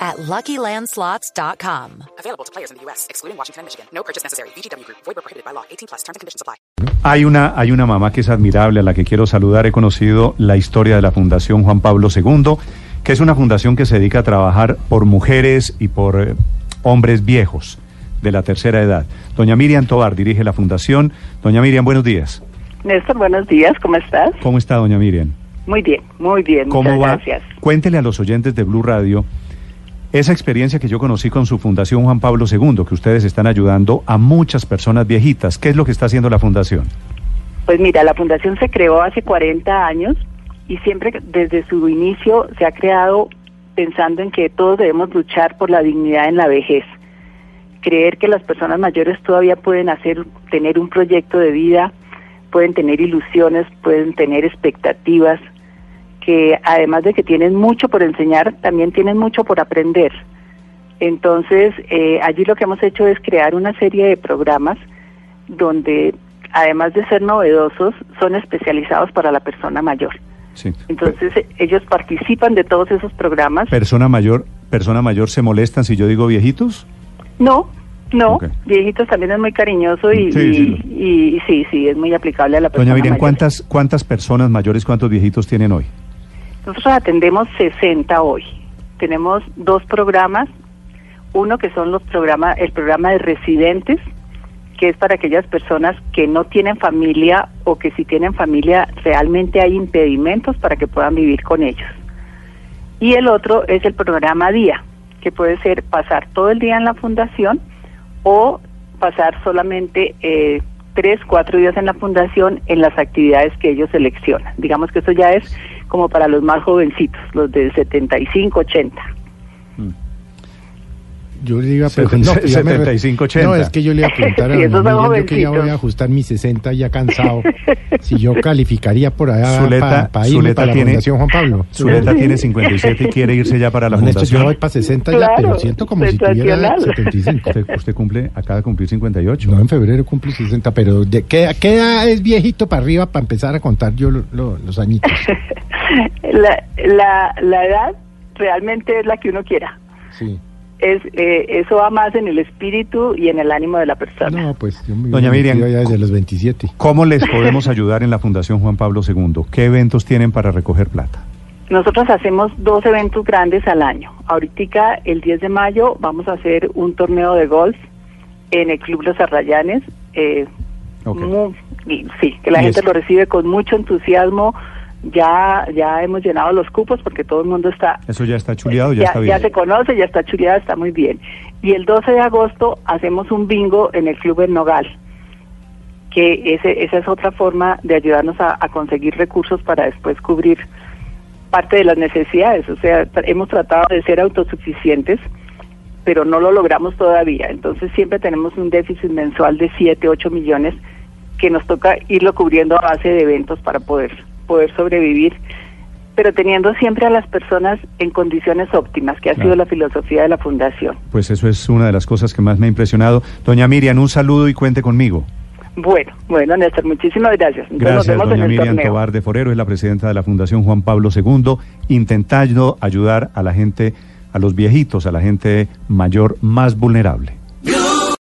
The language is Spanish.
at LuckyLandSlots.com. Available to players in the U.S., excluding Washington and Michigan. No purchase necessary. VGW Group. Void prohibited by law. 18 plus. Terms and conditions apply. Hay una, hay una mamá que es admirable, a la que quiero saludar. He conocido la historia de la Fundación Juan Pablo II, que es una fundación que se dedica a trabajar por mujeres y por eh, hombres viejos de la tercera edad. Doña Miriam Tobar dirige la fundación. Doña Miriam, buenos días. Néstor, buenos días, ¿cómo estás? ¿Cómo está, doña Miriam? Muy bien, muy bien, ¿Cómo muchas va? gracias. Cuéntele a los oyentes de Blue Radio esa experiencia que yo conocí con su Fundación Juan Pablo II, que ustedes están ayudando a muchas personas viejitas. ¿Qué es lo que está haciendo la fundación? Pues mira, la fundación se creó hace 40 años y siempre desde su inicio se ha creado pensando en que todos debemos luchar por la dignidad en la vejez. Creer que las personas mayores todavía pueden hacer tener un proyecto de vida, pueden tener ilusiones, pueden tener expectativas, que además de que tienen mucho por enseñar, también tienen mucho por aprender. Entonces, eh, allí lo que hemos hecho es crear una serie de programas donde, además de ser novedosos, son especializados para la persona mayor. Sí. Entonces, ellos participan de todos esos programas. Persona mayor, persona mayor se molestan si yo digo viejitos. No, no, viejitos también es muy cariñoso y Sí, y- sí. y- y sí, sí, es muy aplicable a la persona Doña Miriam, mayor. ¿cuántas, ¿cuántas personas mayores, cuántos viejitos tienen hoy? Nosotros atendemos 60 hoy. Tenemos dos programas, uno que son los programas, el programa de residentes, que es para aquellas personas que no tienen familia o que si tienen familia realmente hay impedimentos para que puedan vivir con ellos. Y el otro es el programa día, que puede ser pasar todo el día en la fundación o pasar solamente eh, tres, cuatro días en la fundación en las actividades que ellos seleccionan. Digamos que eso ya es como para los más jovencitos, los de 75, 80. Yo le iba a preguntar. ya re- 75, 80. No, es que yo le iba a preguntar a Sí, son Miriam, yo que ya voy a ajustar mis 60 ya cansado. si yo calificaría por allá Zuleta- para irme Zuleta para la tiene- Fundación Juan Pablo. Zuleta tiene 57 y quiere irse ya para la No, Néstor, yo fundación. voy para 60 ya, Claro, pero siento como si tuviera sensacional. 75. Usted, usted cumple, acaba de cumplir 58. No, en febrero cumple 60, pero ¿de qué, qué edad es viejito para arriba para empezar a contar yo lo- lo- los añitos? La, la, la edad realmente es la que uno quiera. Sí. Es, eh, eso va más en el espíritu y en el ánimo de la persona. No, pues yo me Doña Miriam, metido ya desde los 27. ¿Cómo les podemos ayudar en la Fundación Juan Pablo II? ¿Qué eventos tienen para recoger plata? Nosotros hacemos dos eventos grandes al año. Ahorita, el 10 de mayo, vamos a hacer un torneo de golf en el Club Los Arrayanes. Eh, sí, que la gente lo recibe con mucho entusiasmo. Ya, ya hemos llenado los cupos porque todo el mundo está Eso ya está chuleado, ya, ya, está ya bien. se conoce, ya está chuleada, está muy bien. Y el 12 de agosto hacemos un bingo en el Club El Nogal, que ese, esa es otra forma de ayudarnos a, a conseguir recursos para después cubrir parte de las necesidades. O sea, hemos tratado de ser autosuficientes, pero no lo logramos todavía. Entonces siempre tenemos un déficit mensual de 7, 8 millones que nos toca irlo cubriendo a base de eventos para poder, poder sobrevivir pero teniendo siempre a las personas en condiciones óptimas, que ha Claro. sido la filosofía de la fundación. Pues eso es una de las cosas que más me ha impresionado. Doña Miriam, un saludo y cuente conmigo. Bueno, bueno, Néstor, muchísimas gracias. Entonces, Gracias, nos vemos doña en Miriam torneo. Tobar de Forero, es la presidenta de la Fundación Juan Pablo II, intentando ayudar a la gente, a los viejitos, a la gente mayor más vulnerable.